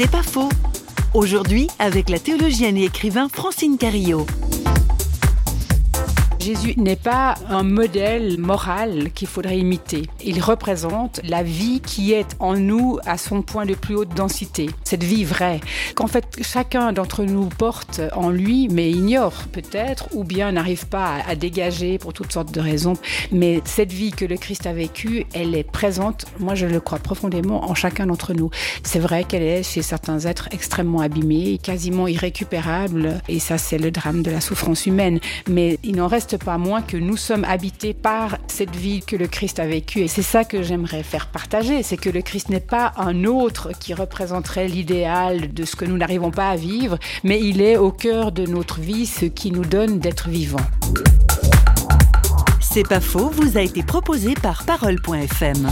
C'est pas faux. Aujourd'hui, avec la théologienne et écrivain Francine Carillot. Jésus n'est pas un modèle moral qu'il faudrait imiter. Il représente la vie qui est en nous à son point de plus haute densité. Cette vie vraie qu'en fait chacun d'entre nous porte en lui, mais ignore peut-être, ou bien n'arrive pas à, dégager pour toutes sortes de raisons. Mais cette vie que le Christ a vécue, elle est présente, moi je le crois profondément, en chacun d'entre nous. C'est vrai qu'elle est chez certains êtres extrêmement abîmés, quasiment irrécupérables, et ça c'est le drame de la souffrance humaine. Mais il n'en reste pas moins que nous sommes habités par cette vie que le Christ a vécue. Et c'est ça que j'aimerais faire partager, c'est que le Christ n'est pas un autre qui représenterait l'idéal de ce que nous n'arrivons pas à vivre, mais il est au cœur de notre vie ce qui nous donne d'être vivants. C'est pas faux, vous a été proposé par parole.fm.